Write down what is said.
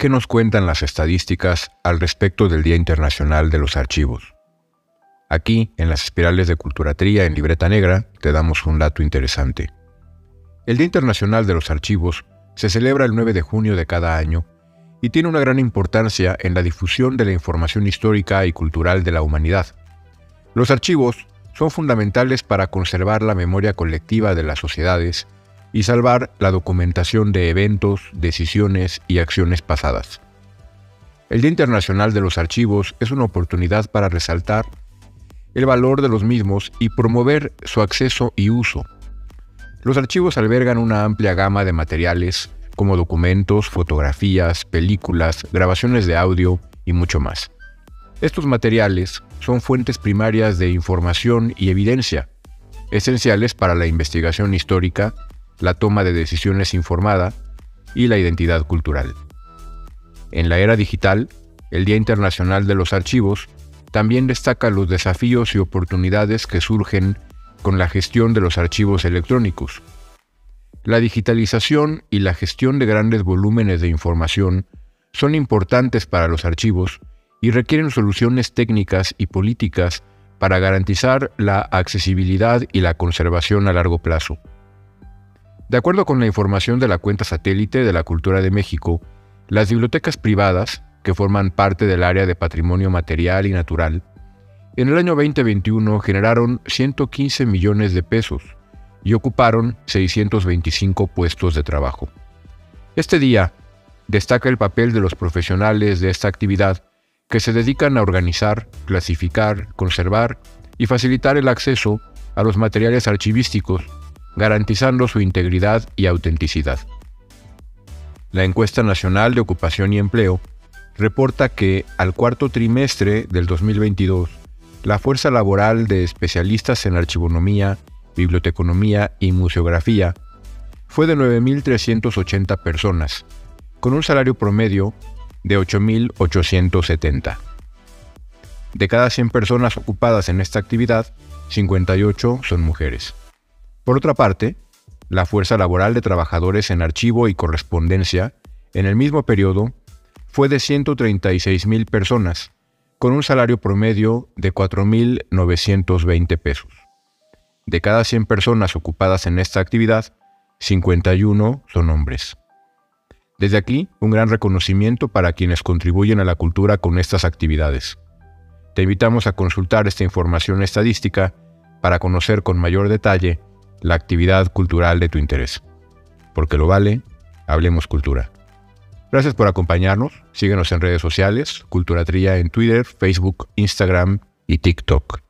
¿qué nos cuentan las estadísticas al respecto del Día Internacional de los Archivos? Aquí, en las espirales de Culturatría en Libreta Negra, te damos un dato interesante. El Día Internacional de los Archivos se celebra el 9 de junio de cada año y tiene una gran importancia en la difusión de la información histórica y cultural de la humanidad. Los archivos son fundamentales para conservar la memoria colectiva de las sociedades y salvar la documentación de eventos, decisiones y acciones pasadas. El Día Internacional de los Archivos es una oportunidad para resaltar el valor de los mismos y promover su acceso y uso. Los archivos albergan una amplia gama de materiales como documentos, fotografías, películas, grabaciones de audio y mucho más. Estos materiales son fuentes primarias de información y evidencia, esenciales para la investigación histórica la toma de decisiones informada y la identidad cultural. En la era digital, el Día Internacional de los Archivos también destaca los desafíos y oportunidades que surgen con la gestión de los archivos electrónicos. La digitalización y la gestión de grandes volúmenes de información son importantes para los archivos y requieren soluciones técnicas y políticas para garantizar la accesibilidad y la conservación a largo plazo. De acuerdo con la información de la cuenta satélite de la Cultura de México, las bibliotecas privadas, que forman parte del área de patrimonio material y natural, en el año 2021 generaron 115 millones de pesos y ocuparon 625 puestos de trabajo. Este día destaca el papel de los profesionales de esta actividad que se dedican a organizar, clasificar, conservar y facilitar el acceso a los materiales archivísticos garantizando su integridad y autenticidad. La encuesta nacional de ocupación y empleo reporta que al cuarto trimestre del 2022, la fuerza laboral de especialistas en archivonomía, biblioteconomía y museografía fue de 9.380 personas, con un salario promedio de 8.870. De cada 100 personas ocupadas en esta actividad, 58 son mujeres. Por otra parte, la fuerza laboral de trabajadores en archivo y correspondencia en el mismo periodo fue de 136.000 personas, con un salario promedio de 4.920 pesos. De cada 100 personas ocupadas en esta actividad, 51 son hombres. Desde aquí, un gran reconocimiento para quienes contribuyen a la cultura con estas actividades. Te invitamos a consultar esta información estadística para conocer con mayor detalle la actividad cultural de tu interés. Porque lo vale, hablemos cultura. Gracias por acompañarnos. Síguenos en redes sociales, Cultura Tría en Twitter, Facebook, Instagram y TikTok.